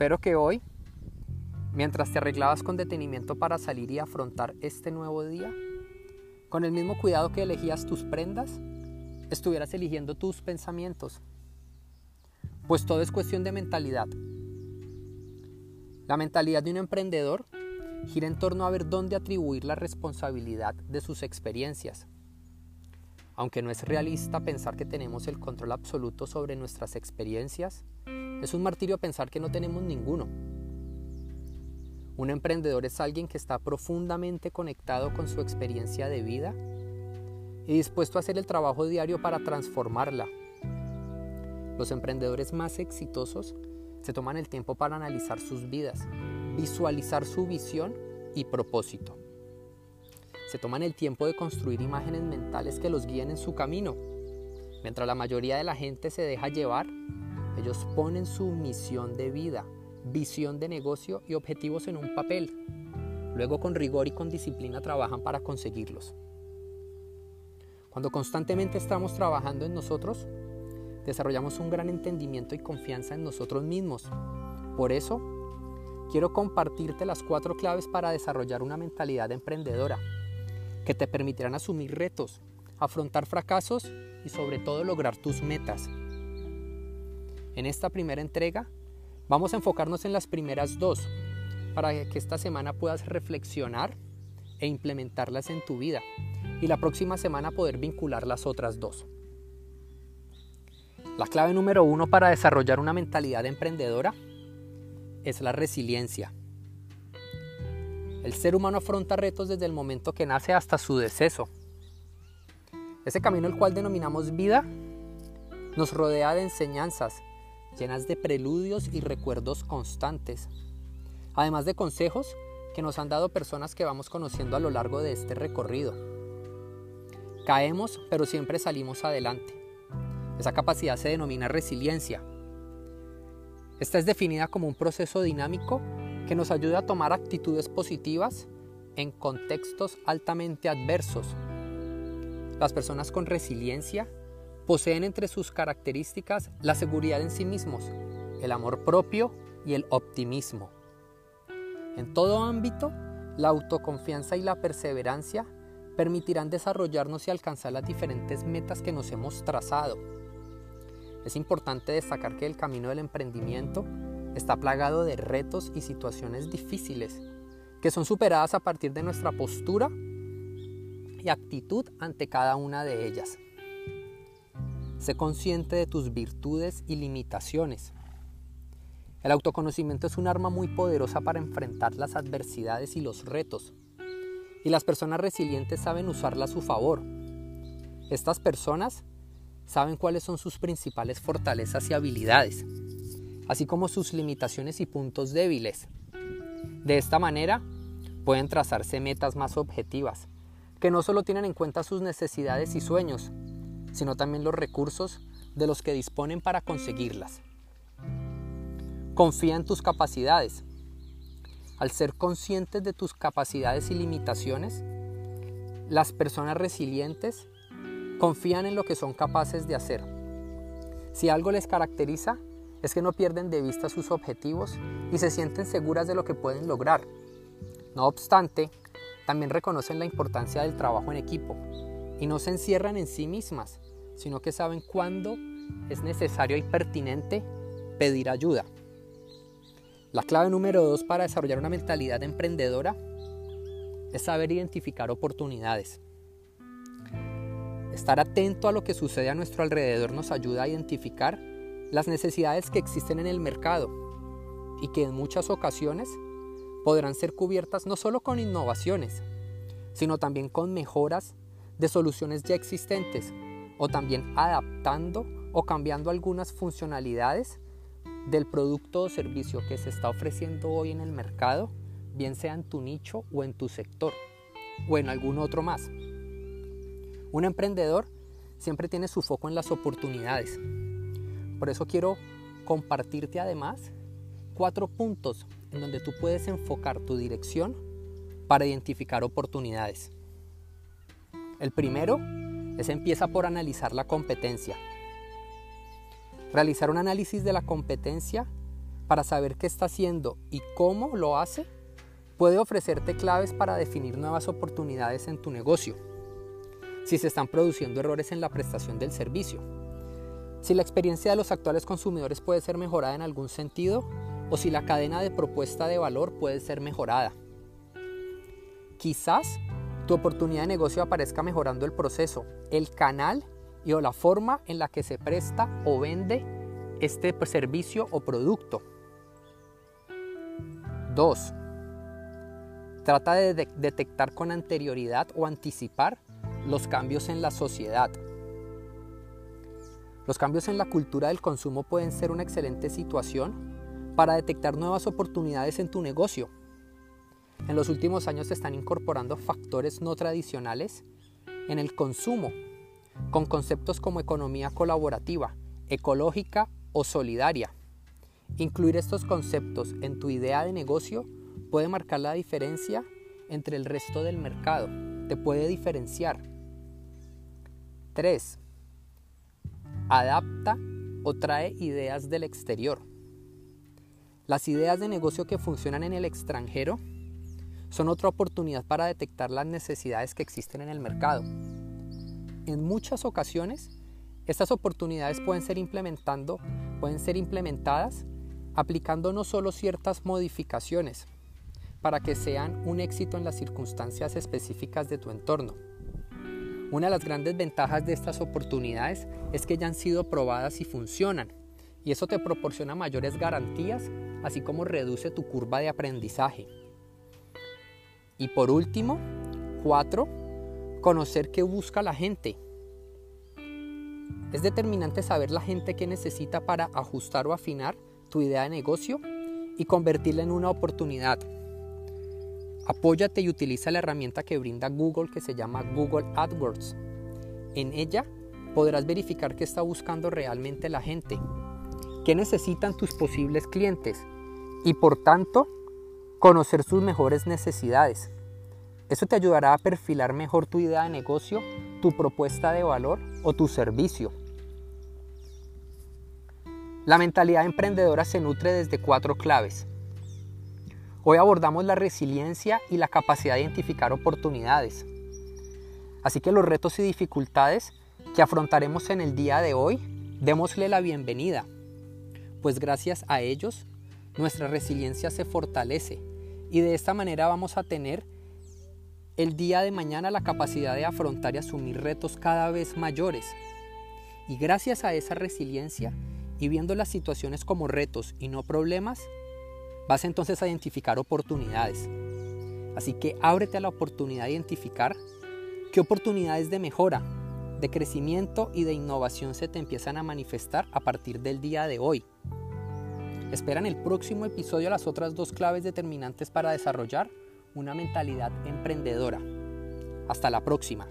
Espero que hoy, mientras te arreglabas con detenimiento para salir y afrontar este nuevo día, con el mismo cuidado que elegías tus prendas, estuvieras eligiendo tus pensamientos. Pues todo es cuestión de mentalidad. La mentalidad de un emprendedor gira en torno a ver dónde atribuir la responsabilidad de sus experiencias. Aunque no es realista pensar que tenemos el control absoluto sobre nuestras experiencias, es un martirio pensar que no tenemos ninguno. Un emprendedor es alguien que está profundamente conectado con su experiencia de vida y dispuesto a hacer el trabajo diario para transformarla. Los emprendedores más exitosos se toman el tiempo para analizar sus vidas, visualizar su visión y propósito. Se toman el tiempo de construir imágenes mentales que los guíen en su camino. Mientras la mayoría de la gente se deja llevar ellos ponen su misión de vida, visión de negocio y objetivos en un papel. Luego con rigor y con disciplina trabajan para conseguirlos. Cuando constantemente estamos trabajando en nosotros, desarrollamos un gran entendimiento y confianza en nosotros mismos. Por eso, quiero compartirte las cuatro claves para desarrollar una mentalidad emprendedora que te permitirán asumir retos, afrontar fracasos y sobre todo lograr tus metas. En esta primera entrega vamos a enfocarnos en las primeras dos para que esta semana puedas reflexionar e implementarlas en tu vida y la próxima semana poder vincular las otras dos. La clave número uno para desarrollar una mentalidad emprendedora es la resiliencia. El ser humano afronta retos desde el momento que nace hasta su deceso. Ese camino el cual denominamos vida nos rodea de enseñanzas llenas de preludios y recuerdos constantes, además de consejos que nos han dado personas que vamos conociendo a lo largo de este recorrido. Caemos, pero siempre salimos adelante. Esa capacidad se denomina resiliencia. Esta es definida como un proceso dinámico que nos ayuda a tomar actitudes positivas en contextos altamente adversos. Las personas con resiliencia Poseen entre sus características la seguridad en sí mismos, el amor propio y el optimismo. En todo ámbito, la autoconfianza y la perseverancia permitirán desarrollarnos y alcanzar las diferentes metas que nos hemos trazado. Es importante destacar que el camino del emprendimiento está plagado de retos y situaciones difíciles, que son superadas a partir de nuestra postura y actitud ante cada una de ellas. Sé consciente de tus virtudes y limitaciones. El autoconocimiento es un arma muy poderosa para enfrentar las adversidades y los retos. Y las personas resilientes saben usarla a su favor. Estas personas saben cuáles son sus principales fortalezas y habilidades, así como sus limitaciones y puntos débiles. De esta manera, pueden trazarse metas más objetivas, que no solo tienen en cuenta sus necesidades y sueños, sino también los recursos de los que disponen para conseguirlas. Confía en tus capacidades. Al ser conscientes de tus capacidades y limitaciones, las personas resilientes confían en lo que son capaces de hacer. Si algo les caracteriza, es que no pierden de vista sus objetivos y se sienten seguras de lo que pueden lograr. No obstante, también reconocen la importancia del trabajo en equipo y no se encierran en sí mismas, sino que saben cuándo es necesario y pertinente pedir ayuda. La clave número dos para desarrollar una mentalidad emprendedora es saber identificar oportunidades. Estar atento a lo que sucede a nuestro alrededor nos ayuda a identificar las necesidades que existen en el mercado y que en muchas ocasiones podrán ser cubiertas no solo con innovaciones, sino también con mejoras de soluciones ya existentes o también adaptando o cambiando algunas funcionalidades del producto o servicio que se está ofreciendo hoy en el mercado, bien sea en tu nicho o en tu sector o en algún otro más. Un emprendedor siempre tiene su foco en las oportunidades. Por eso quiero compartirte además cuatro puntos en donde tú puedes enfocar tu dirección para identificar oportunidades. El primero es empieza por analizar la competencia. Realizar un análisis de la competencia para saber qué está haciendo y cómo lo hace, puede ofrecerte claves para definir nuevas oportunidades en tu negocio. Si se están produciendo errores en la prestación del servicio, si la experiencia de los actuales consumidores puede ser mejorada en algún sentido o si la cadena de propuesta de valor puede ser mejorada. Quizás tu oportunidad de negocio aparezca mejorando el proceso, el canal y o la forma en la que se presta o vende este servicio o producto. 2. Trata de detectar con anterioridad o anticipar los cambios en la sociedad. Los cambios en la cultura del consumo pueden ser una excelente situación para detectar nuevas oportunidades en tu negocio. En los últimos años se están incorporando factores no tradicionales en el consumo, con conceptos como economía colaborativa, ecológica o solidaria. Incluir estos conceptos en tu idea de negocio puede marcar la diferencia entre el resto del mercado, te puede diferenciar. 3 adapta o trae ideas del exterior. Las ideas de negocio que funcionan en el extranjero son otra oportunidad para detectar las necesidades que existen en el mercado. En muchas ocasiones, estas oportunidades pueden ser, implementando, pueden ser implementadas aplicando no solo ciertas modificaciones para que sean un éxito en las circunstancias específicas de tu entorno, una de las grandes ventajas de estas oportunidades es que ya han sido probadas y funcionan, y eso te proporciona mayores garantías, así como reduce tu curva de aprendizaje. Y por último, cuatro, conocer qué busca la gente. Es determinante saber la gente que necesita para ajustar o afinar tu idea de negocio y convertirla en una oportunidad. Apóyate y utiliza la herramienta que brinda Google que se llama Google AdWords. En ella podrás verificar qué está buscando realmente la gente, qué necesitan tus posibles clientes y por tanto conocer sus mejores necesidades. Eso te ayudará a perfilar mejor tu idea de negocio, tu propuesta de valor o tu servicio. La mentalidad emprendedora se nutre desde cuatro claves. Hoy abordamos la resiliencia y la capacidad de identificar oportunidades. Así que los retos y dificultades que afrontaremos en el día de hoy, démosle la bienvenida, pues gracias a ellos nuestra resiliencia se fortalece y de esta manera vamos a tener el día de mañana la capacidad de afrontar y asumir retos cada vez mayores. Y gracias a esa resiliencia y viendo las situaciones como retos y no problemas, Vas entonces a identificar oportunidades. Así que ábrete a la oportunidad de identificar qué oportunidades de mejora, de crecimiento y de innovación se te empiezan a manifestar a partir del día de hoy. Espera en el próximo episodio las otras dos claves determinantes para desarrollar una mentalidad emprendedora. Hasta la próxima.